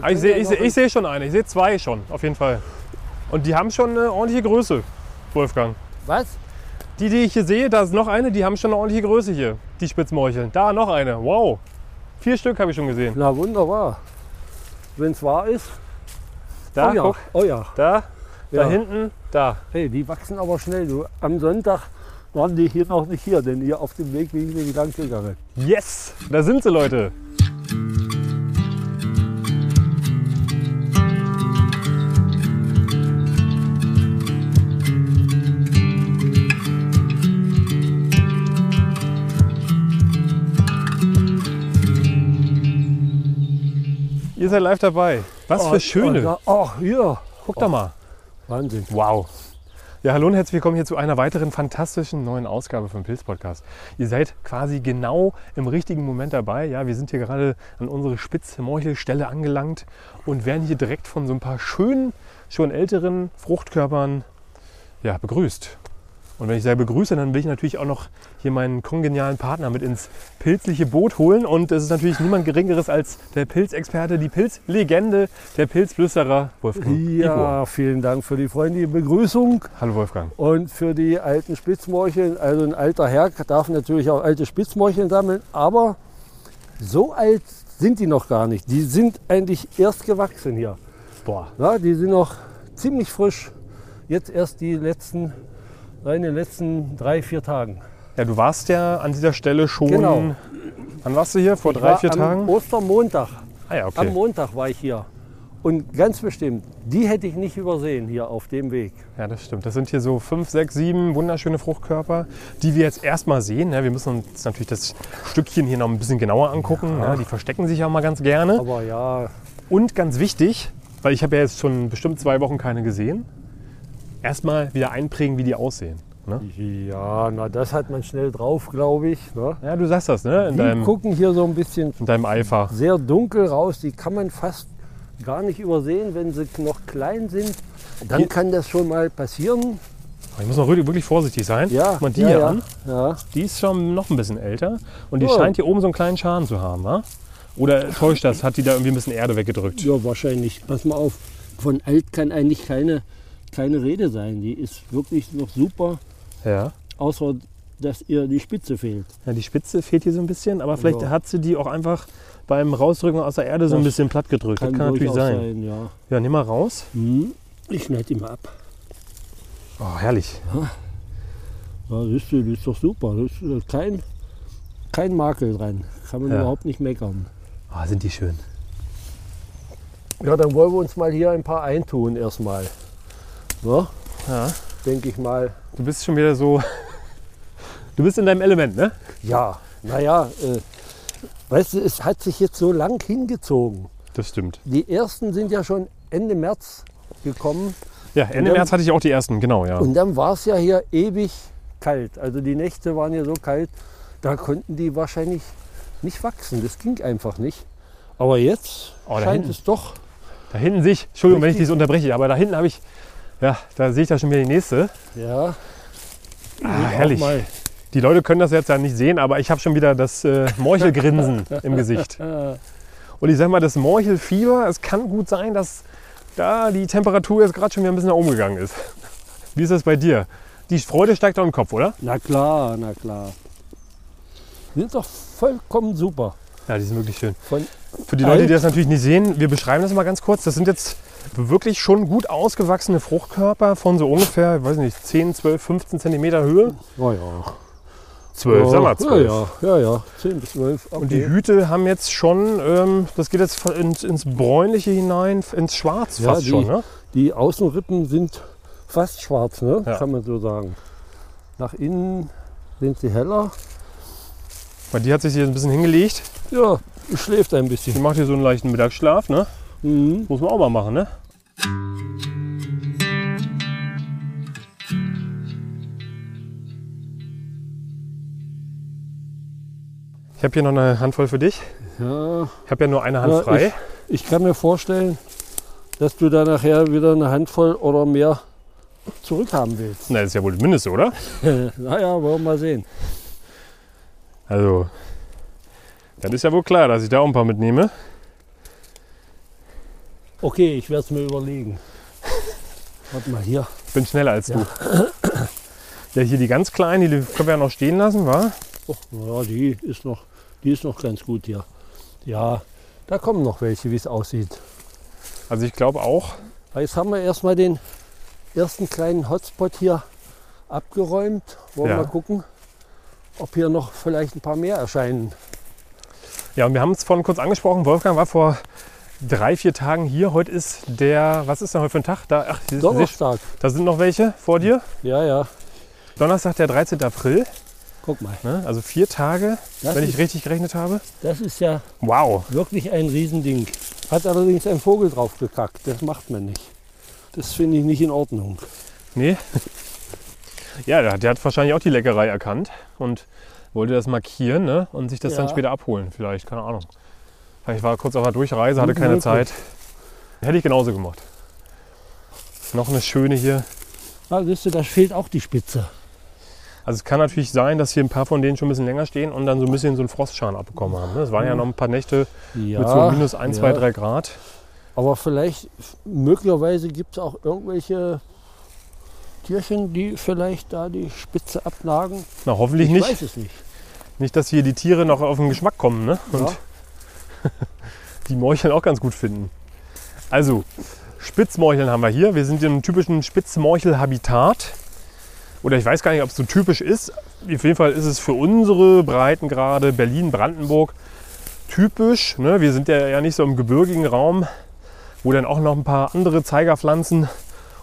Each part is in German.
Ah, ich sehe ich seh, ich seh schon eine, ich sehe zwei schon, auf jeden Fall. Und die haben schon eine ordentliche Größe, Wolfgang. Was? Die, die ich hier sehe, da ist noch eine, die haben schon eine ordentliche Größe hier, die Spitzmorcheln. Da noch eine, wow. Vier Stück habe ich schon gesehen. Na wunderbar. Wenn es wahr ist. Da, oh ja. guck, Oh ja. da, da Ja. hinten, da. Hey, die wachsen aber schnell. Du, am Sonntag waren die hier noch nicht hier, denn hier auf dem Weg bin ich mir lang gegangen. Yes, da sind sie, Leute. Ihr seid live dabei. Was für schöne. Ach, oh, hier. Guck da mal. Wahnsinn. Wow. Ja, hallo und herzlich willkommen hier zu einer weiteren fantastischen neuen Ausgabe vom Pilz Podcast. Ihr seid quasi genau im richtigen Moment dabei. Ja, wir sind hier gerade an unsere Spitzmorchelstelle angelangt und werden hier direkt von so ein paar schönen, schon älteren Fruchtkörpern ja, begrüßt. Und wenn ich sage begrüße, dann will ich natürlich auch noch hier meinen kongenialen Partner mit ins pilzliche Boot holen. Und es ist natürlich niemand Geringeres als der Pilzexperte, die Pilzlegende, der Pilzflüsterer Wolfgang Igor. Ja, vielen Dank für die freundliche Begrüßung Hallo Wolfgang. und für die alten Spitzmorcheln. Also ein alter Herr darf natürlich auch alte Spitzmorcheln sammeln, aber so alt sind die noch gar nicht. Die sind eigentlich erst gewachsen hier. Boah, Ja, die sind noch ziemlich frisch. Jetzt erst die letzten, in den letzten drei, vier Tagen. Ja, du warst ja an dieser Stelle schon. Genau. Wann warst du hier? Vor Ich drei, vier am Tagen? Ostermontag. Ah ja, Am okay. Montag war ich hier. Und ganz bestimmt, die hätte ich nicht übersehen hier auf dem Weg. Ja, das stimmt. Das sind hier so fünf, sechs, sieben wunderschöne Fruchtkörper, die wir jetzt erstmal sehen. Ja, wir müssen uns natürlich das Stückchen hier noch ein bisschen genauer angucken. Ja, die verstecken sich auch mal ganz gerne. Aber ja, Und ganz wichtig, weil ich habe ja jetzt schon bestimmt zwei Wochen keine gesehen, erstmal wieder einprägen, wie die aussehen. Ne? ja, na das hat man schnell drauf, glaube ich. Ne? Ja, du sagst das, ne? In Die deinem, gucken hier so ein bisschen in deinem Eifer. sehr dunkel raus. Die kann man fast gar nicht übersehen, wenn sie noch klein sind. Dann Hier- kann das schon mal passieren. Ich muss noch wirklich vorsichtig sein. Ja, Guck mal die ja, hier ja. an. Ja, Die ist schon noch ein bisschen älter und die Oh. scheint hier oben so einen kleinen Schaden zu haben, wa? Oder täuscht das? Hat die da irgendwie ein bisschen Erde weggedrückt? ja, wahrscheinlich. Pass mal auf, von alt kann eigentlich keine, keine Rede sein. Die ist wirklich noch super, Ja. außer dass ihr die Spitze fehlt. ja. Die Spitze fehlt hier so ein bisschen, aber vielleicht Ja. hat sie die auch einfach beim Rausdrücken aus der Erde so ein bisschen platt gedrückt. Das kann natürlich durchaus sein. ja. Ja, nimm mal raus. Hm. Ich schneide die mal ab. Oh, herrlich. Ja, siehst du, das ist doch super. Das ist äh, kein, kein Makel dran. Kann man Ja. überhaupt nicht meckern. Oh, sind die schön. Ja, dann wollen wir uns mal hier ein paar eintun erstmal. Ja, Ja. denke ich mal. Du bist schon wieder so. Du bist in deinem Element, ne? Ja, naja, äh, weißt du, es hat sich jetzt so lang hingezogen. Das stimmt. Die ersten sind ja schon Ende März gekommen Ja, Ende dann- März hatte ich auch die ersten, genau, ja. und dann war es ja hier ewig kalt. Also die Nächte waren ja so kalt, da konnten die wahrscheinlich nicht wachsen. Das ging einfach nicht. Aber jetzt Oh, scheint hinten. es doch. Da hinten sehe ich, Entschuldigung, wenn ich Richtig. dies unterbreche, aber da hinten habe ich, ja, da sehe ich da schon wieder die nächste. Ja, Ah, herrlich. Die Leute können das jetzt ja nicht sehen, aber ich habe schon wieder das äh, Morchelgrinsen im Gesicht. Und ich sage mal, das Morchelfieber, es kann gut sein, dass da die Temperatur jetzt gerade schon wieder ein bisschen nach oben gegangen ist. Wie ist das bei dir? Die Freude steigt doch im Kopf, oder? na klar, na klar. Sind doch vollkommen super. Ja, die sind wirklich schön. Von Für die Leute, die das natürlich nicht sehen, wir beschreiben das mal ganz kurz. Das sind jetzt wirklich schon gut ausgewachsene Fruchtkörper von so ungefähr, ich weiß nicht, 10, 12, 15 Zentimeter Höhe. Ja, ja. 12, ja, sag mal 12. Ja, ja, ja, ja. 10 bis 12. Okay. Und die Hüte haben jetzt schon, ähm, das geht jetzt ins, ins Bräunliche hinein, ins Schwarz Ja, fast die- schon, ne? Die Außenrippen sind fast schwarz, ne? Ja. kann man so sagen. Nach innen sind sie heller. Weil die hat sich hier ein bisschen hingelegt. Ja, schläft ein Die bisschen. macht hier so einen leichten Mittagsschlaf, ne? Mhm. Muss man auch mal machen, ne? Ich habe hier noch eine Handvoll für dich. Ja, Ich habe ja nur eine Hand Ja, frei. ich kann mir vorstellen, dass du da nachher wieder eine Handvoll oder mehr zurückhaben willst. Na, das ist ja wohl das Mindeste, oder? naja, wollen wir mal sehen. Also, dann ist ja wohl klar, dass ich da auch ein paar mitnehme. Okay, ich werde es mir überlegen. Warte mal hier. Ich bin schneller als du. Ja, hier die ganz kleinen, die können wir ja noch stehen lassen, wa? Oh, ja, die ist noch, die ist noch ganz gut hier. Ja, da kommen noch welche, wie es aussieht. Also ich glaube auch, Jetzt haben wir erstmal den ersten kleinen Hotspot hier abgeräumt. Wollen wir Ja. mal gucken, ob hier noch vielleicht ein paar mehr erscheinen. Ja, und wir haben es vorhin kurz angesprochen. Wolfgang war vor drei, vier Tagen hier. Heute ist der, was ist denn heute für ein Tag? Da, ach, Donnerstag. da sind noch welche vor dir. Ja, ja. Donnerstag, der 13. April. Guck mal. Ne? Also vier Tage, Das, wenn ich ist, richtig gerechnet habe. das ist ja Wow. wirklich ein Riesending. Hat allerdings ein Vogel drauf gekackt. Das macht man nicht. Das finde ich nicht in Ordnung. Nee. Ja, der, der hat wahrscheinlich auch die Leckerei erkannt und wollte das markieren ne? und sich das dann Ja. später abholen. Vielleicht, keine Ahnung. Vielleicht war kurz auf der Durchreise, hatte keine möglich. Zeit. Hätte ich genauso gemacht. Noch eine schöne hier. Ah, siehst du, da fehlt auch die Spitze. Also es kann natürlich sein, dass hier ein paar von denen schon ein bisschen länger stehen und dann so ein bisschen so einen Frostschaden abbekommen haben. Ne? Es waren ja noch ein paar Nächte Ja, mit so minus 1, ja. 2, 3 Grad. Aber vielleicht, möglicherweise gibt es auch irgendwelche Tierchen, die vielleicht da die Spitze abnagen. Na, hoffentlich ich nicht. weiß es nicht. Nicht, dass hier die Tiere noch auf den Geschmack kommen ne? und Ja. die Morcheln auch ganz gut finden. Also, Spitzmorcheln haben wir hier. Wir sind in einem typischen Spitzmorchel-Habitat. Oder ich weiß gar nicht, ob es so typisch ist. Auf jeden Fall ist es für unsere Breitengrade Berlin, Brandenburg typisch. Ne? Wir sind ja, ja nicht so im gebirgigen Raum, wo dann auch noch ein paar andere Zeigerpflanzen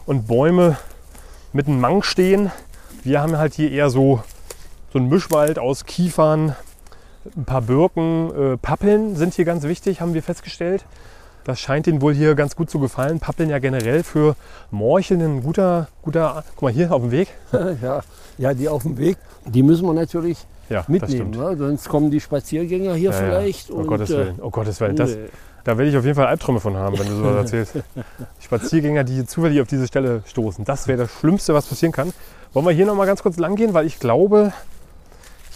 und Bäume mit einem Mang stehen. Wir haben halt hier eher so, so einen Mischwald aus Kiefern, ein paar Birken, äh, Pappeln sind hier ganz wichtig, haben wir festgestellt. Das scheint ihnen wohl hier ganz gut zu gefallen. Pappeln ja generell für Morcheln ein guter, guter. Guck mal hier auf dem Weg. ja, ja, die auf dem Weg, die müssen wir natürlich Ja, mitnehmen. Ne? Sonst kommen die Spaziergänger hier Ja, ja. vielleicht. Oh und, Gottes äh, Willen. Oh Gottes Willen. Das, nee. da werde ich auf jeden Fall Albträume von haben, wenn du sowas erzählst. Spaziergänger, die hier zufällig auf diese Stelle stoßen. Das wäre das Schlimmste, was passieren kann. Wollen wir hier noch mal ganz kurz lang gehen, weil ich glaube,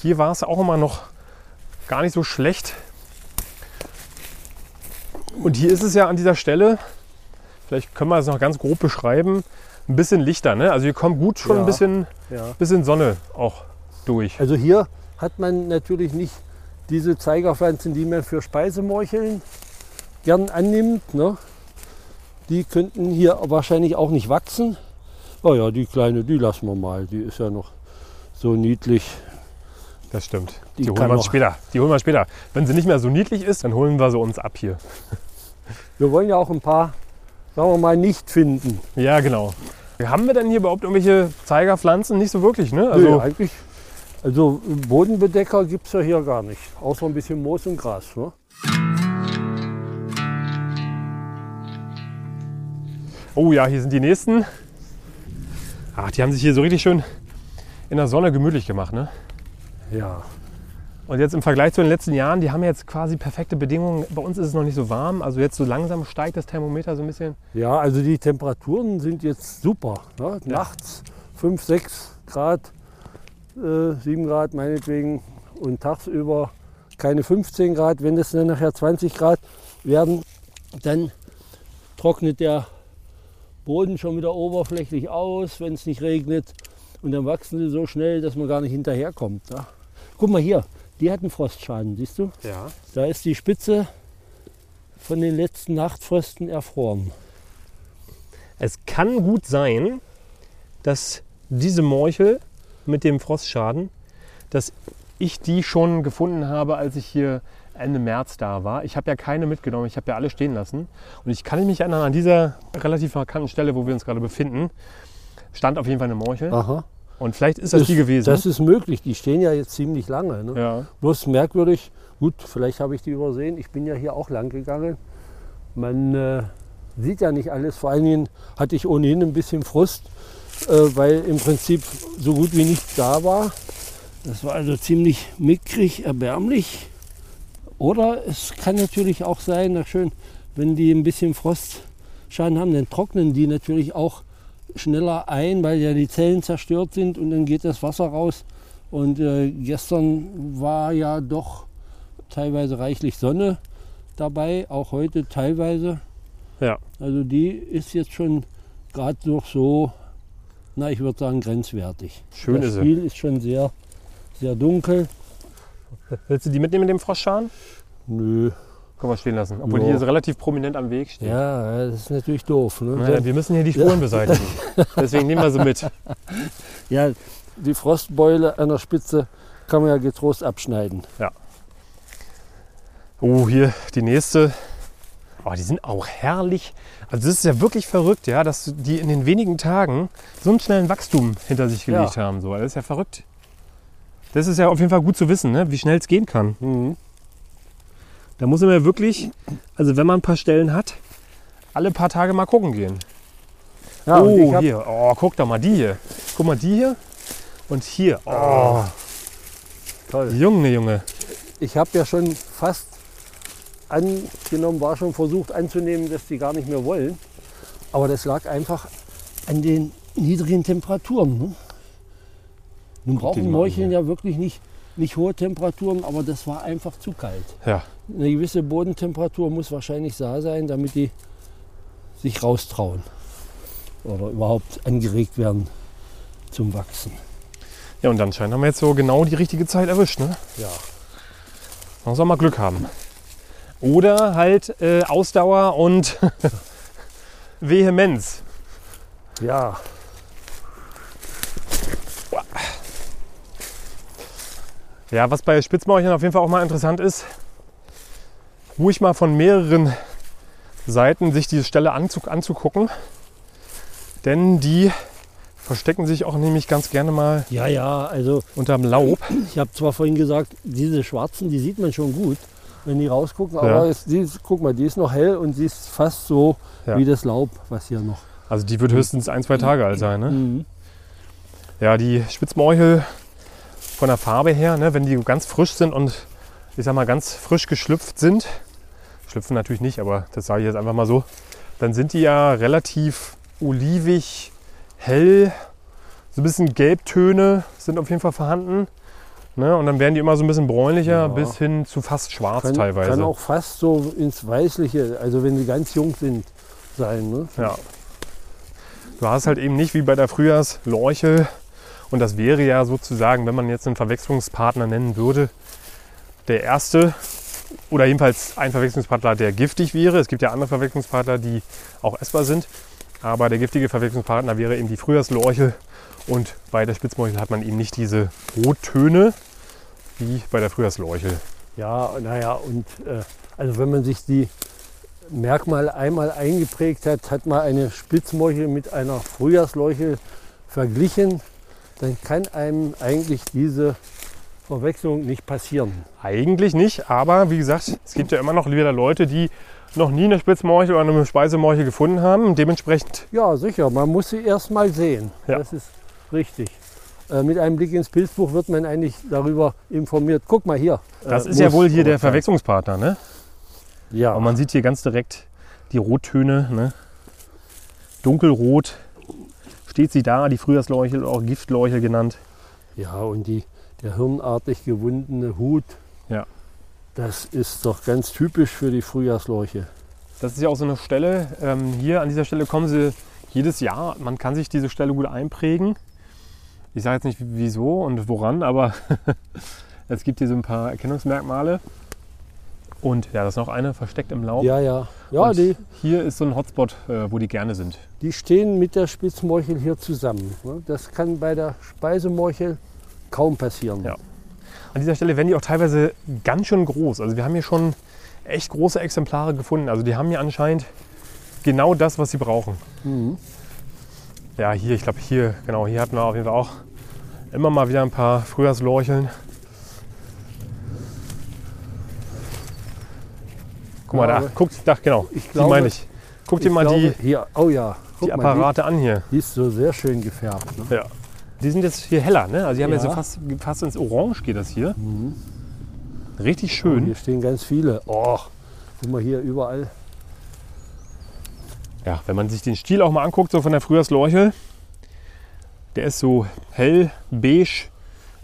hier war es auch immer noch gar nicht so schlecht. Und hier ist es ja an dieser Stelle, vielleicht können wir es noch ganz grob beschreiben, ein bisschen lichter. Ne? Also hier kommt gut schon Ja. ein bisschen, ja. bisschen Sonne auch durch. Also hier hat man natürlich nicht diese Zeigerpflanzen, die man für Speisemorcheln gern annimmt. Ne? Die könnten hier wahrscheinlich auch nicht wachsen. Oh ja, die kleine, die lassen wir mal. Die ist ja noch so niedlich. Das stimmt. Die Die, holen wir uns später. Die holen wir später. Wenn sie nicht mehr so niedlich ist, dann holen wir sie uns ab hier. Wir wollen ja auch ein paar, sagen wir mal, nicht finden. Ja, genau. Haben wir denn hier überhaupt irgendwelche Zeigerpflanzen? Nicht so wirklich, ne? Also, Also, eigentlich, also Bodenbedecker gibt es ja hier gar nicht. Außer ein bisschen Moos und Gras. Ne? oh ja, hier sind die nächsten. Ach, die haben sich hier so richtig schön in der Sonne gemütlich gemacht, ne? Ja. Und jetzt im Vergleich zu den letzten Jahren, die haben jetzt quasi perfekte Bedingungen. Bei uns ist es noch nicht so warm. Also jetzt so langsam steigt das Thermometer so ein bisschen. Ja, also die Temperaturen sind jetzt super. Ne? Nachts 5, 6 Grad, äh, 7 Grad meinetwegen und tagsüber keine 15 Grad. Wenn das dann nachher 20 Grad werden, dann trocknet der Boden schon wieder oberflächlich aus, wenn es nicht regnet. Und dann wachsen sie so schnell, dass man gar nicht hinterherkommt. Ne? Guck mal hier, die hatten Frostschaden, siehst du? Ja. Da ist die Spitze von den letzten Nachtfrösten erfroren. Es kann gut sein, dass diese Morchel mit dem Frostschaden, dass ich die schon gefunden habe, als ich hier Ende März da war. Ich habe ja keine mitgenommen, ich habe ja alle stehen lassen. Und ich kann mich erinnern, an dieser relativ markanten Stelle, wo wir uns gerade befinden, stand auf jeden Fall eine Morchel. Aha. Und vielleicht ist das die gewesen. Das ist möglich. Die stehen ja jetzt ziemlich lange. Ne? ja. Bloß merkwürdig, gut, vielleicht habe ich die übersehen. Ich bin ja hier auch lang gegangen. Man äh, sieht ja nicht alles. Vor allen Dingen hatte ich ohnehin ein bisschen Frust, äh, weil im Prinzip so gut wie nichts da war. Das war also ziemlich mickrig, erbärmlich. Oder es kann natürlich auch sein, na schön, wenn die ein bisschen Frostschaden haben, dann trocknen die natürlich auch schneller ein, weil ja die Zellen zerstört sind und dann geht das Wasser raus. Und äh, gestern war ja doch teilweise reichlich Sonne dabei, auch heute teilweise. Ja. Also die ist jetzt schon gerade noch so, na ich würde sagen grenzwertig. Schön das ist sie. Spiel ist schon sehr, sehr dunkel. Willst du die mitnehmen mit dem Froschscharen? Nö. Können wir stehen lassen. Obwohl Ja. die hier relativ prominent am Weg stehen. Ja, das ist natürlich doof. Ne? Naja, wir müssen hier die Spuren beseitigen. Deswegen nehmen wir sie mit. Ja, die Frostbeule an der Spitze kann man ja getrost abschneiden. Oh, hier die nächste. Oh, die sind auch herrlich. Also das ist ja wirklich verrückt, ja, dass die in den wenigen Tagen so einen schnellen Wachstum hinter sich gelegt Ja. haben. So. Das ist ja verrückt. Das ist ja auf jeden Fall gut zu wissen, ne? wie schnell es gehen kann. Mhm. Da muss man ja wirklich, also wenn man ein paar Stellen hat, alle paar Tage mal gucken gehen. Ja, oh, hier. Oh, guck doch mal die hier. Guck mal die hier und hier. Oh, Toll. Junge, Junge. Ich habe ja schon fast angenommen, war schon versucht anzunehmen, dass die gar nicht mehr wollen. Aber das lag einfach an den niedrigen Temperaturen. Ne? Nun brauchen an ja wirklich nicht, nicht hohe Temperaturen, aber das war einfach zu kalt. Ja, Eine gewisse Bodentemperatur muss wahrscheinlich da sein, damit die sich raustrauen oder überhaupt angeregt werden zum Wachsen. ja und anscheinend haben wir jetzt so genau die richtige Zeit erwischt. Ne? Ja. Man muss auch mal Glück haben. Oder halt äh, Ausdauer und Vehemenz. Ja, Ja, was bei Spitzmorcheln auf jeden Fall auch mal interessant ist, ruhig mal von mehreren Seiten sich diese Stelle anzu anzugucken. Denn die verstecken sich auch nämlich ganz gerne mal ja, ja, also unterm Laub. Ich habe zwar vorhin gesagt, diese schwarzen, die sieht man schon gut, wenn die rausgucken, Ja. aber es, die, ist- guck mal, die ist noch hell und sie ist fast so Ja. wie das Laub, was hier noch. Also die wird höchstens ein, zwei Tage alt sein. Ne? Mhm. Ja, die Spitzmorchel von der Farbe her, ne, wenn die ganz frisch sind und ich sag mal ganz frisch geschlüpft sind, schlüpfen natürlich nicht, aber das sage ich jetzt einfach mal so, dann sind die ja relativ olivig, hell, so ein bisschen Gelbtöne sind auf jeden Fall vorhanden. Ne, und dann werden die immer so ein bisschen bräunlicher Ja. bis hin zu fast schwarz Kann, teilweise. kann auch fast so ins Weißliche, also wenn sie ganz jung sind, sein. Ne? Ja. Du hast halt eben nicht wie bei der Frühjahrslorchel. Und das wäre ja sozusagen, wenn man jetzt einen Verwechslungspartner nennen würde, der erste oder jedenfalls ein Verwechslungspartner, der giftig wäre. Es gibt ja andere Verwechslungspartner, die auch essbar sind. Aber der giftige Verwechslungspartner wäre eben die Frühjahrslorchel. Und bei der Spitzmorchel hat man eben nicht diese Rottöne wie bei der Frühjahrslorchel. Ja, naja, und äh, also wenn man sich die Merkmale einmal eingeprägt hat, hat man eine Spitzmorchel mit einer Frühjahrsleuchel verglichen, dann kann einem eigentlich diese Verwechslung nicht passieren. Eigentlich nicht, aber wie gesagt, es gibt ja immer noch wieder Leute, die noch nie eine Spitzmorchel oder eine Speisemorchel gefunden haben. Dementsprechend, Ja, sicher, man muss sie erst mal sehen. Ja. Das ist richtig. Äh, mit einem Blick ins Pilzbuch wird man eigentlich darüber informiert. Guck mal hier. das äh, ist ja wohl hier der Verwechslungspartner. Ne? Ja, Und man sieht hier ganz direkt die Rottöne. Ne? Dunkelrot steht sie da, die Frühjahrslorchel, auch Giftlorchel genannt. ja, und die, der hirnartig gewundene Hut, Ja. das ist doch ganz typisch für die Frühjahrsleuche. Das ist ja auch so eine Stelle. Ähm, hier an dieser Stelle kommen sie jedes Jahr. Man kann sich diese Stelle gut einprägen. Ich sage jetzt nicht wieso und woran, aber es gibt hier so ein paar Erkennungsmerkmale. Und ja, das ist noch eine versteckt im Laub. Ja, ja. Ja, Und die, Hier ist so ein Hotspot, äh, wo die gerne sind. die stehen mit der Spitzmorchel hier zusammen. ne? Das kann bei der Speisemorchel kaum passieren. Ja. An dieser Stelle werden die auch teilweise ganz schön groß. Also wir haben hier schon echt große Exemplare gefunden. Also die haben hier anscheinend genau das, was sie brauchen. Mhm. Ja, hier, ich glaube hier, genau, hier hatten wir auf jeden Fall auch immer mal wieder ein paar Frühjahrslorcheln. Guck mal da, guckt, da, genau, Ich die glaube, meine ich. Guck dir mal glaube, die, hier, oh ja, die mal, Apparate an hier. die, die ist so sehr schön gefärbt. Ne? Ja. Die sind jetzt hier heller, ne? Also die haben ja, Ja. so fast, fast ins Orange geht das hier. Mhm. Richtig Oh, schön. hier stehen ganz viele. Oh, guck mal hier überall. Ja, wenn man sich den Stiel auch mal anguckt, so von der Frühjahrslorchel, der ist so hell, beige,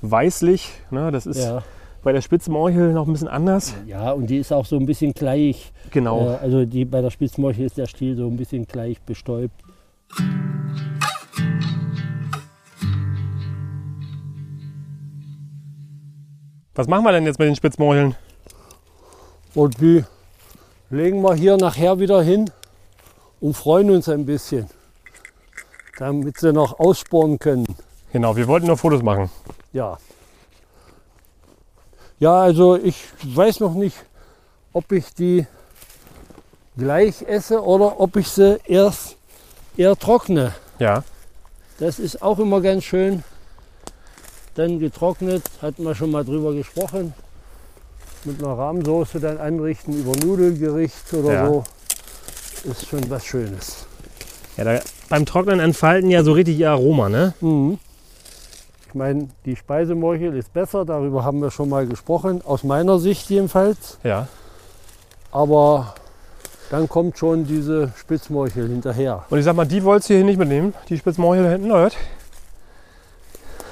weißlich. Ne? Das ist Ja. bei der Spitzmorchel noch ein bisschen anders. Ja, und die ist auch so ein bisschen gleich. Genau. Äh, also die, bei der Spitzmorchel ist der Stiel so ein bisschen gleich bestäubt. Was machen wir denn jetzt mit den Spitzmorcheln? Und die legen wir hier nachher wieder hin und freuen uns ein bisschen, damit sie noch aussporen können. Genau, wir wollten nur Fotos machen. Ja. Ja, also ich weiß noch nicht, ob ich die gleich esse oder ob ich sie erst eher trockne. Ja. Das ist auch immer ganz schön. Dann getrocknet, hatten wir schon mal drüber gesprochen. Mit einer Rahmsoße dann anrichten über Nudelgericht oder Ja. so. Ist schon was Schönes. ja da, beim Trocknen entfalten ja so richtig ihr Aroma, ne? Mhm. Ich meine, die Speisemorchel ist besser, darüber haben wir schon mal gesprochen, aus meiner Sicht jedenfalls. Ja. Aber dann kommt schon diese Spitzmorchel hinterher. Und ich sag mal, die wolltest du hier nicht mitnehmen, die Spitzmorchel da hinten, oder?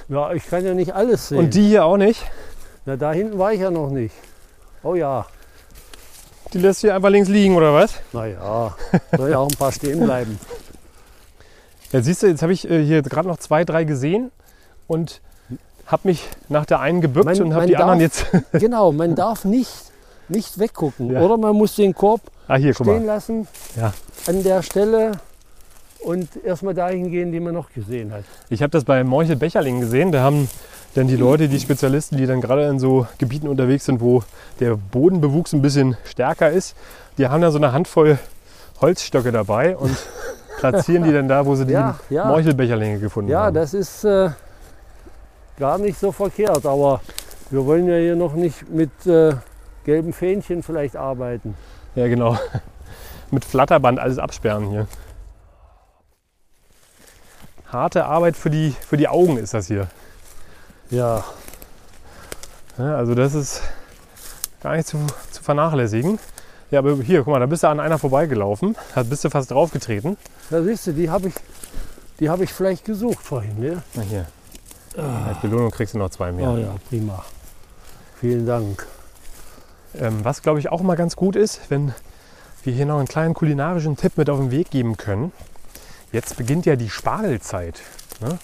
Ja, ich kann ja nicht alles sehen. Und die hier auch nicht. Na, da hinten war ich ja noch nicht. Oh ja, Die lässt hier einfach links liegen, oder was? naja, soll ja auch ein paar stehen bleiben. Ja, siehst du, jetzt habe ich äh, hier gerade noch zwei, drei gesehen und habe mich nach der einen gebückt Man- und habe die anderen darf- jetzt. Genau, man darf nicht, nicht weggucken. Ja. Oder man muss den Korb ah, hier, stehen lassen Ja. an der Stelle und erstmal dahin gehen, die man noch gesehen hat. Ich habe das bei Morchel Becherling gesehen. Da haben dann die Leute, die Spezialisten, die dann gerade in so Gebieten unterwegs sind, wo der Bodenbewuchs ein bisschen stärker ist, die haben dann so eine Handvoll Holzstöcke dabei und platzieren die dann da, wo sie die Ja, ja. Morchelbecherlinge gefunden Ja, haben. das ist äh, gar nicht so verkehrt, aber wir wollen ja hier noch nicht mit äh, gelben Fähnchen vielleicht arbeiten. Ja, genau. Mit Flatterband alles absperren hier. Harte Arbeit für die, für die Augen ist das hier. Ja, Ja, also das ist gar nicht zu, zu vernachlässigen. Ja, aber hier, guck mal, da bist du an einer vorbeigelaufen, da bist du fast draufgetreten. da siehst du, die habe ich, die habe ich vielleicht gesucht vorhin. Ne? Na hier. Als Belohnung kriegst du noch zwei mehr. Oh ja, prima. Vielen Dank. Ähm, was glaube ich auch mal ganz gut ist, wenn wir hier noch einen kleinen kulinarischen Tipp mit auf den Weg geben können. Jetzt beginnt ja die Spargelzeit. Ne?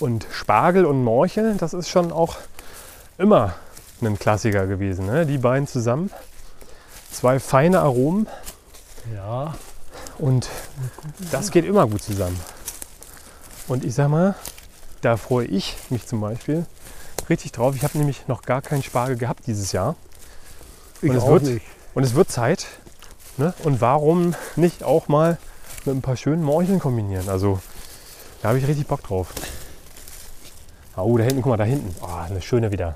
Und Spargel und Morchel, das ist schon auch immer ein Klassiker gewesen. Ne? Die beiden zusammen. Zwei feine Aromen Ja, und das geht immer gut zusammen. Und ich sag mal, da freue ich mich zum Beispiel richtig drauf. Ich habe nämlich noch gar keinen Spargel gehabt dieses Jahr. ich Und es wird- nicht. Und es wird Zeit. Ne? Und warum nicht auch mal mit ein paar schönen Morcheln kombinieren? Also da habe ich richtig Bock drauf. Oh, da hinten, guck mal, da hinten. Oh, eine schöne wieder.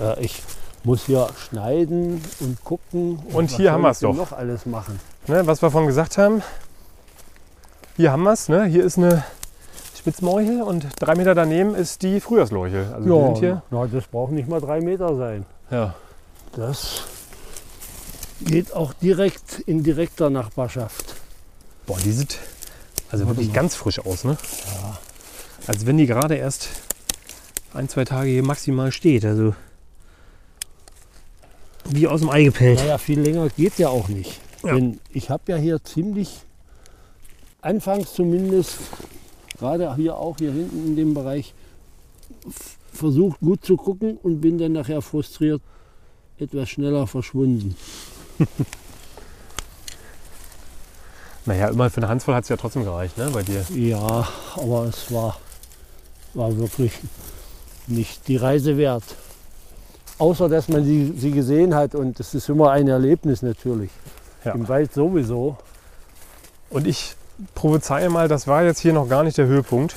Äh, ich muss hier schneiden und gucken. Und was hier haben ich denn doch. noch alles machen. Ne, was wir vorhin gesagt haben. Hier haben wir es. Ne? Hier ist eine Spitzmorchel und drei Meter daneben ist die Frühjahrslorchel. Also die sind hier. na, das braucht nicht mal drei Meter sein. Ja. Das geht auch direkt in direkter Nachbarschaft. Boah, die sieht also Warte wirklich mal. ganz frisch aus, ne? Als wenn die gerade erst ein, zwei Tage hier maximal steht. Also wie aus dem Ei gepellt. Naja, viel länger geht ja auch nicht. Ja. Denn ich habe ja hier ziemlich, anfangs zumindest, gerade hier auch hier hinten in dem Bereich, versucht gut zu gucken und bin dann nachher frustriert etwas schneller verschwunden. Naja, immer für eine Handvoll hat es ja trotzdem gereicht, ne? Bei dir. Ja, aber es war, war wirklich nicht die Reise wert. Außer dass man sie, sie gesehen hat und das ist immer ein Erlebnis natürlich. Ja. Im Wald sowieso. Und ich prophezeie mal, das war jetzt hier noch gar nicht der Höhepunkt.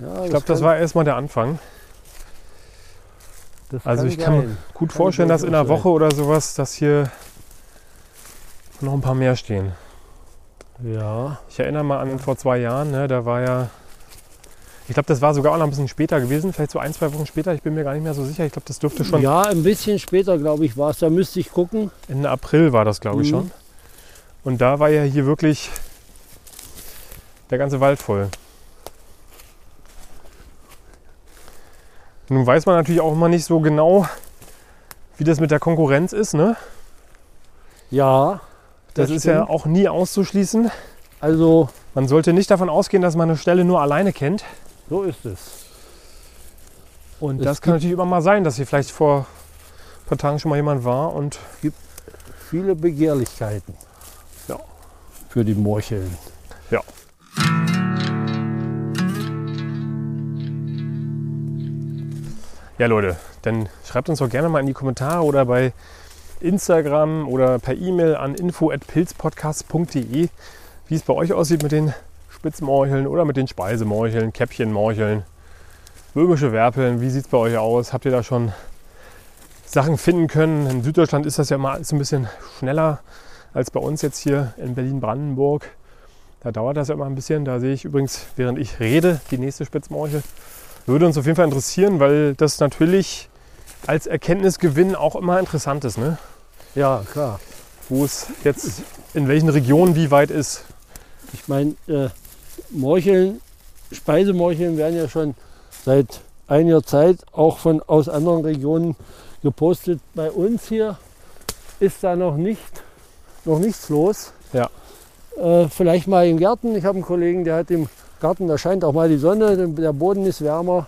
Ja, Ich glaube, das war erstmal der Anfang. Das Also ich kann sein. gut Kann vorstellen, dass in einer Woche oder sowas, dass hier noch ein paar mehr stehen. Ja, Ich erinnere mal an vor zwei Jahren, ne, da war ja, ich glaube, das war sogar auch noch ein bisschen später gewesen, vielleicht so ein, zwei Wochen später, ich bin mir gar nicht mehr so sicher. Ich glaube, das dürfte schon ja, ein bisschen später, glaube ich, war es. Da müsste ich gucken. Ende April war das, glaube ich, Mhm. schon. Und da war ja hier wirklich der ganze Wald voll. Nun weiß man natürlich auch immer nicht so genau, wie das mit der Konkurrenz ist. Ne? Ja, Das, ist ja auch nie auszuschließen. Also, Man sollte nicht davon ausgehen, dass man eine Stelle nur alleine kennt. so ist es. Und Es das kann natürlich immer mal sein, dass hier vielleicht vor ein paar Tagen schon mal jemand war und Viele Begehrlichkeiten. Ja. Für die Morcheln. Ja. Leute, dann schreibt uns doch gerne mal in die Kommentare oder bei Instagram oder per E-Mail an info.pilzpodcast.de, wie es bei euch aussieht mit den Spitzmorcheln oder mit den Speisemorcheln, Käppchenmorcheln, böhmische Werpeln. Wie sieht es bei euch aus? Habt ihr da schon Sachen finden können? In Süddeutschland ist das ja immer alles ein bisschen schneller als bei uns jetzt hier in Berlin-Brandenburg. Da dauert das ja immer ein bisschen. Da sehe ich übrigens, während ich rede, die nächste Spitzmorchel. Würde uns auf jeden Fall interessieren, weil das natürlich als Erkenntnisgewinn auch immer interessant ist, ne? Ja, klar. wo es jetzt in welchen Regionen wie weit ist. Ich meine, äh, Morcheln, Speisemorcheln werden ja schon seit einiger Zeit auch von aus anderen Regionen gepostet. Bei uns hier ist da noch nicht noch nichts los. Ja. Äh, vielleicht mal im Garten. Ich habe einen Kollegen, der hat im Garten, da scheint auch mal die Sonne, der Boden ist wärmer,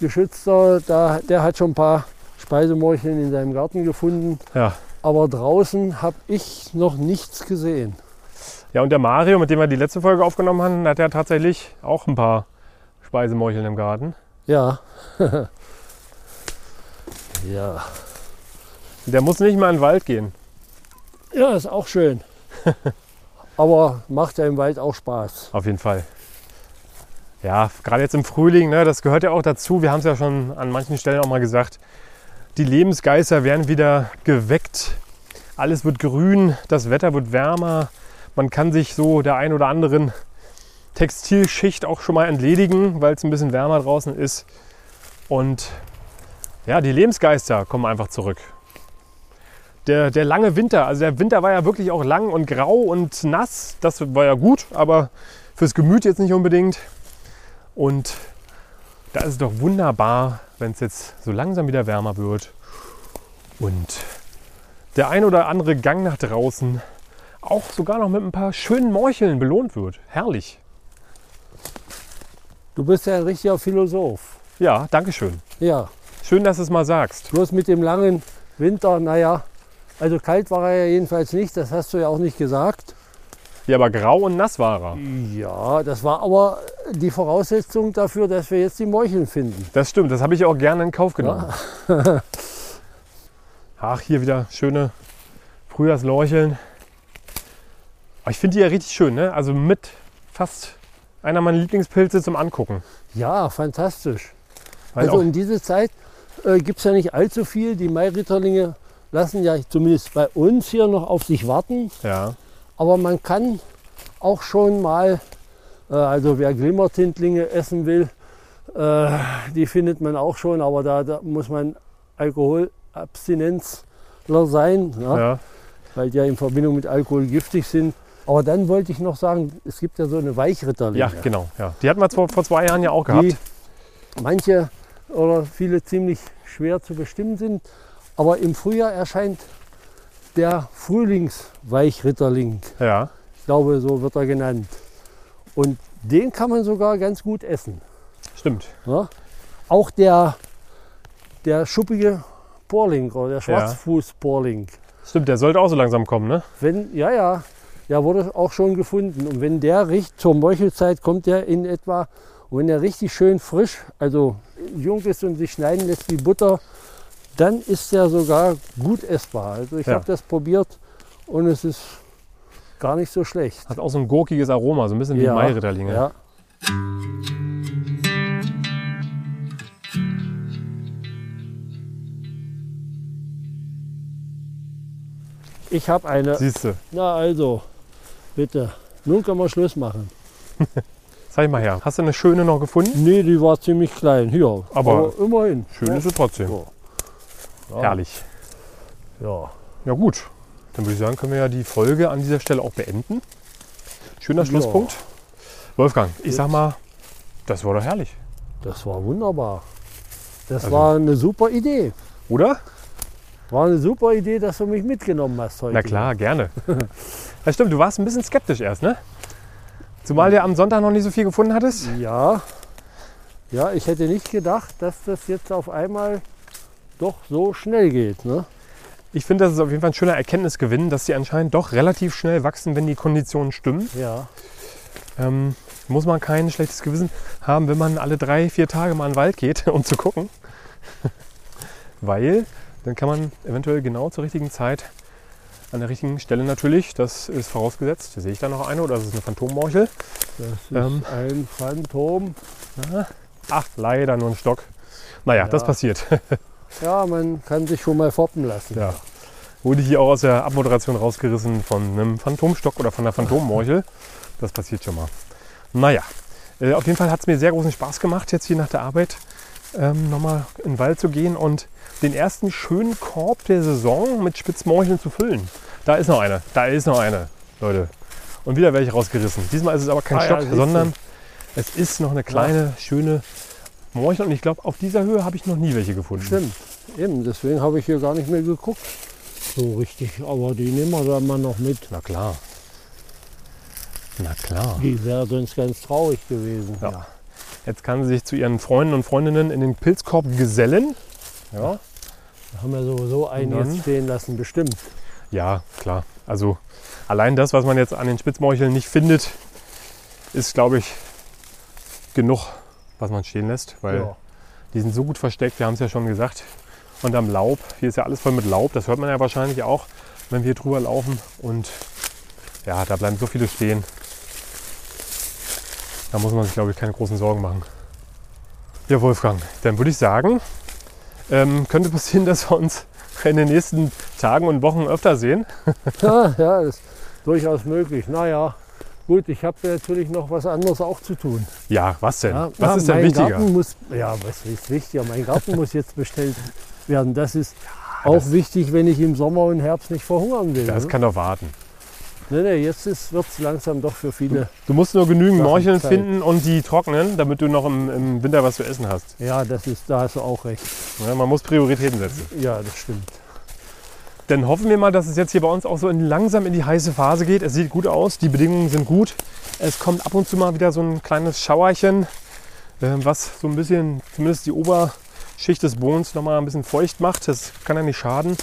geschützter. Da, der hat schon ein paar Speisemorcheln in seinem Garten gefunden. Ja. Aber draußen habe ich noch nichts gesehen. Ja, und der Mario, mit dem wir die letzte Folge aufgenommen haben, hat ja tatsächlich auch ein paar Speisemorcheln im Garten. Ja. ja. Der muss nicht mal in den Wald gehen. Ja, ist auch schön. Aber macht ja im Wald auch Spaß. Auf jeden Fall. Ja, gerade jetzt im Frühling, ne, das gehört ja auch dazu. Wir haben es ja schon an manchen Stellen auch mal gesagt. Die Lebensgeister werden wieder geweckt. Alles wird grün, das Wetter wird wärmer. Man kann sich so der ein oder anderen Textilschicht auch schon mal entledigen, weil es ein bisschen wärmer draußen ist. Und ja, die Lebensgeister kommen einfach zurück. Der, der lange Winter, also der Winter war ja wirklich auch lang und grau und nass. Das war ja gut, aber fürs Gemüt jetzt nicht unbedingt. Und da ist es doch wunderbar, wenn es jetzt so langsam wieder wärmer wird und der ein oder andere Gang nach draußen auch sogar noch mit ein paar schönen Morcheln belohnt wird. Herrlich. Du bist ja ein richtiger Philosoph. Ja, danke schön. Ja, Schön, dass du es mal sagst. bloß mit dem langen Winter, naja, also kalt war er ja jedenfalls nicht, das hast du ja auch nicht gesagt. Ja, aber grau und nass war. Ja, das war aber die Voraussetzung dafür, dass wir jetzt die Morcheln finden. Das stimmt, das habe ich auch gerne in Kauf genommen. Ach, hier wieder schöne Frühjahrslorcheln. Aber ich finde die ja richtig schön, ne? Also mit fast einer meiner Lieblingspilze zum Angucken. Ja, fantastisch. Weil also auch, um diese Zeit äh, gibt es ja nicht allzu viel. Die Mairitterlinge lassen ja zumindest bei uns hier noch auf sich warten. ja, Aber man kann auch schon mal, äh, also wer Glimmertintlinge essen will, äh, die findet man auch schon, aber da, da muss man Alkoholabstinenzler sein, ja, ja, weil die ja in Verbindung mit Alkohol giftig sind. Aber dann wollte ich noch sagen, es gibt ja so eine Weichritterlinge. ja, genau. Ja. Die hatten wir vor, vor zwei Jahren ja auch gehabt. die manche oder viele ziemlich schwer zu bestimmen sind. Aber im Frühjahr erscheint der Frühlingsweichritterling. Ja, Ich glaube, so wird er genannt. Und den kann man sogar ganz gut essen. stimmt. Ja? Auch der, der schuppige Porling oder der Schwarzfußporling. Stimmt, der sollte auch so langsam kommen, ne? Wenn, ja, ja, der wurde auch schon gefunden. Und wenn der riecht, zur Meuchelzeit kommt der in etwa, und wenn der richtig schön frisch, also jung ist und sich schneiden lässt wie Butter, dann ist der sogar gut essbar. Also ich Ja. habe das probiert und es ist gar nicht so schlecht. Hat auch so ein gurkiges Aroma, so ein bisschen wie Mairitterlinge. Ja. Ich habe eine. Siehst du, Na also, bitte. Nun können wir Schluss machen. zeig mal her. Hast du eine schöne noch gefunden? Nee, die war ziemlich klein. Hier. Aber immerhin. Schön ja. ist sie trotzdem. So. Ja. Herrlich. Ja. Ja gut, dann würde ich sagen, können wir ja die Folge an dieser Stelle auch beenden. Schöner Ja. Schlusspunkt. Wolfgang, ich sag mal, das war doch herrlich. Das war wunderbar. Das Also- war eine super Idee. Oder? War eine super Idee, dass du mich mitgenommen hast heute. Na klar, gerne. Ja, stimmt, du warst ein bisschen skeptisch erst, ne? Zumal du am Sonntag noch nicht so viel gefunden hattest. Ja. Ja, ich hätte nicht gedacht, dass das jetzt auf einmal doch so schnell geht. Ne? Ich finde, das ist auf jeden Fall ein schöner Erkenntnisgewinn, dass die anscheinend doch relativ schnell wachsen, wenn die Konditionen stimmen. Ja. Ähm, muss man kein schlechtes Gewissen haben, wenn man alle drei, vier Tage mal in den Wald geht, um zu gucken. Weil dann kann man eventuell genau zur richtigen Zeit an der richtigen Stelle natürlich, das ist vorausgesetzt, sehe ich da noch eine oder ist es eine Phantommorchel? Das ist Ähm. ein Phantom. Ach, leider nur ein Stock. Naja, Ja. das passiert. Ja, man kann sich schon mal foppen lassen. Ja. Wurde hier auch aus der Abmoderation rausgerissen von einem Phantomstock oder von einer Phantommorchel. Das passiert schon mal. Naja, äh, auf jeden Fall hat es mir sehr großen Spaß gemacht, jetzt hier nach der Arbeit ähm, nochmal in den Wald zu gehen und den ersten schönen Korb der Saison mit Spitzmorcheln zu füllen. Da ist noch eine, da ist noch eine, Leute. Und wieder welche rausgerissen. Diesmal ist es aber kein Ah ja, Stock, du. sondern es ist noch eine kleine, schöne Morchel. Und ich glaube, auf dieser Höhe habe ich noch nie welche gefunden. Stimmt. Eben, deswegen habe ich hier gar nicht mehr geguckt. So richtig. Aber die nehmen wir dann mal noch mit. Na klar. Na klar. Die wäre sonst ganz traurig gewesen. Ja. Jetzt kann sie sich zu ihren Freunden und Freundinnen in den Pilzkorb gesellen. Ja, Da haben wir sowieso einen dann? jetzt stehen lassen, bestimmt. ja klar. Also allein das, was man jetzt an den Spitzmorcheln nicht findet, ist, glaube ich, genug, was man stehen lässt. Weil Ja. die sind so gut versteckt, wir haben es ja schon gesagt. Und am Laub, hier ist ja alles voll mit Laub, das hört man ja wahrscheinlich auch, wenn wir drüber laufen. Und ja, da bleiben so viele stehen. Da muss man sich, glaube ich, keine großen Sorgen machen. Ja, Wolfgang, dann würde ich sagen, ähm, könnte passieren, dass wir uns in den nächsten Tagen und Wochen öfter sehen. Ja, ja, ist durchaus möglich. Naja, gut, ich habe natürlich noch was anderes auch zu tun. Ja, was denn? Ja, was ja, ist denn wichtiger? Garten muss, ja, was ist wichtiger? Mein Garten muss jetzt bestellt werden. Das ist auch das- wichtig, wenn ich im Sommer und Herbst nicht verhungern will. Das ne? kann doch warten. nee, nee, jetzt wird es langsam doch für viele. Du musst nur genügend Morcheln finden und die trocknen, damit du noch im, im Winter was zu essen hast. Ja, das ist, da hast du auch recht. Ja, man muss Prioritäten setzen. Ja, das stimmt. Dann hoffen wir mal, dass es jetzt hier bei uns auch so in, langsam in die heiße Phase geht. Es sieht gut aus, die Bedingungen sind gut. Es kommt ab und zu mal wieder so ein kleines Schauerchen, äh, was so ein bisschen, zumindest die Oberschicht des Bodens noch mal ein bisschen feucht macht. Das kann ja nicht schaden.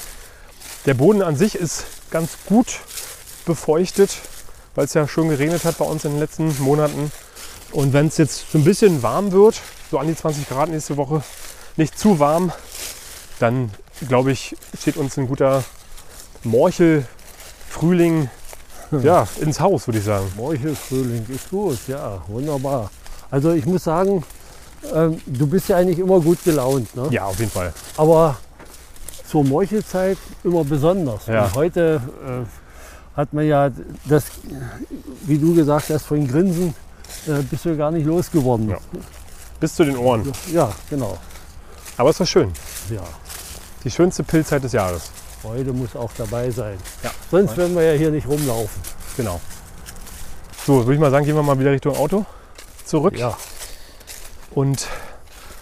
Der Boden an sich ist ganz gut befeuchtet, weil es ja schön geregnet hat bei uns in den letzten Monaten. Und wenn es jetzt so ein bisschen warm wird, so an die 20 Grad nächste Woche, nicht zu warm, dann glaube ich, steht uns ein guter Morchel, Frühling ja, ins Haus, würde ich sagen. Meuchelfrühling ist gut, ja, wunderbar. Also ich muss sagen, ähm, du bist ja eigentlich immer gut gelaunt. Ne? Ja, auf jeden Fall. Aber zur Meuchelzeit immer besonders. Ja. Und heute äh, hat man ja das, wie du gesagt hast, von Grinsen äh, bist du gar nicht losgeworden. Ja. Bis zu den Ohren. Ja, genau. Aber es war schön. Ja. Die schönste Pilzzeit des Jahres. Freude muss auch dabei sein. Ja. Sonst werden wir ja hier nicht rumlaufen. Genau. So, würde ich mal sagen, gehen wir mal wieder Richtung Auto zurück. Ja, Und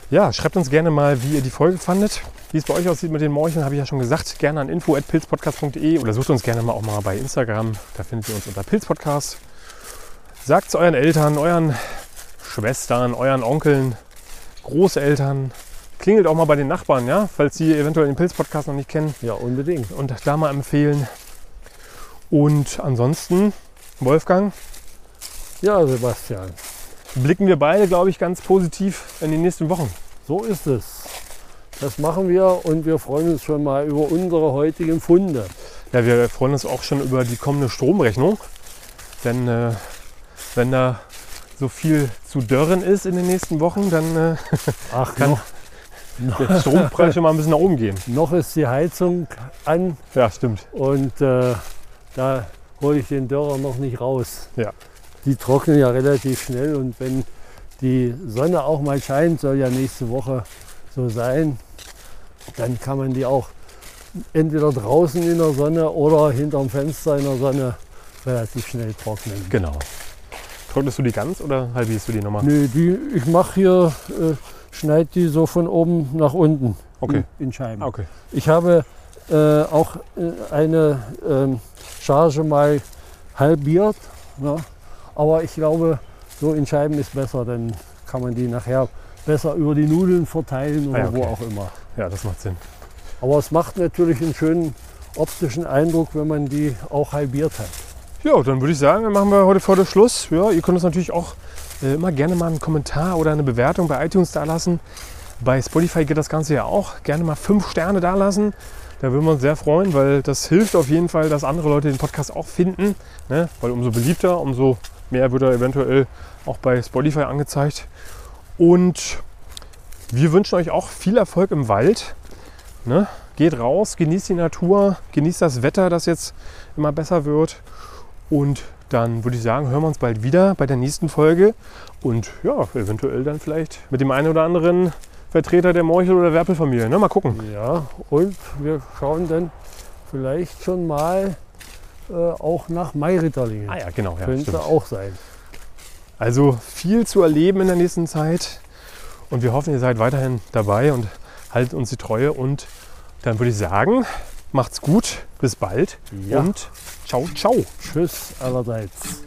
ja, schreibt uns gerne mal, wie ihr die Folge fandet. Wie es bei euch aussieht mit den Morcheln, habe ich ja schon gesagt. Gerne an info.pilzpodcast.de oder sucht uns gerne mal auch mal bei Instagram. Da findet ihr uns unter Pilzpodcast. Sagt es euren Eltern, euren Schwestern, euren Onkeln, Großeltern. Klingelt auch mal bei den Nachbarn, ja, falls sie eventuell den Pilzpodcast noch nicht kennen ja, unbedingt. und da mal empfehlen. Und ansonsten, Wolfgang, Ja, Sebastian, blicken wir beide, glaube ich, ganz positiv in die nächsten Wochen. so ist es. Das machen wir und wir freuen uns schon mal über unsere heutigen Funde. Ja, wir freuen uns auch schon über die kommende Stromrechnung. Denn äh, wenn da so viel zu dörren ist in den nächsten Wochen, dann äh, Ach, Kann- noch, der Strompreis schon mal ein bisschen nach oben gehen. noch ist die Heizung an Ja, stimmt. und äh, da hole ich den Dörrer noch nicht raus. Ja. Die trocknen ja relativ schnell und wenn die Sonne auch mal scheint, soll ja nächste Woche so sein, dann kann man die auch entweder draußen in der Sonne oder hinterm Fenster in der Sonne relativ schnell trocknen. Genau. Trocknest du die ganz oder halbierst du die nochmal? Nee, die, ich mache hier, äh, schneide die so von oben nach unten Okay. in, in Scheiben. Okay. Ich habe äh, auch äh, eine ähm, Charge mal halbiert, ne? aber ich glaube, so in Scheiben ist besser, dann kann man die nachher besser über die Nudeln verteilen oder Ah ja, okay. wo auch immer. Ja, das macht Sinn. Aber es macht natürlich einen schönen optischen Eindruck, wenn man die auch halbiert hat. Ja, dann würde ich sagen, dann machen wir heute vor der Schluss. Ja, ihr könnt uns natürlich auch äh, immer gerne mal einen Kommentar oder eine Bewertung bei iTunes da lassen. Bei Spotify geht das Ganze ja auch. Gerne mal fünf Sterne da lassen. Da würden wir uns sehr freuen, weil das hilft auf jeden Fall, dass andere Leute den Podcast auch finden. Ne? Weil umso beliebter, umso mehr wird er eventuell auch bei Spotify angezeigt. Und wir wünschen euch auch viel Erfolg im Wald. Ne? Geht raus, genießt die Natur, genießt das Wetter, das jetzt immer besser wird. Und dann würde ich sagen, hören wir uns bald wieder bei der nächsten Folge. Und ja, eventuell dann vielleicht mit dem einen oder anderen Vertreter der Morchel- oder Werpelfamilie. Ne? Mal gucken. Ja, und wir schauen dann vielleicht schon mal äh, auch nach Mairitterlingen. Ah ja, genau. Ja, Könnte stimmt. auch sein. Also viel zu erleben in der nächsten Zeit. Und wir hoffen, ihr seid weiterhin dabei und haltet uns die Treue. Und dann würde ich sagen, macht's gut, bis bald Ja. und ciao, ciao. Tschüss allerseits.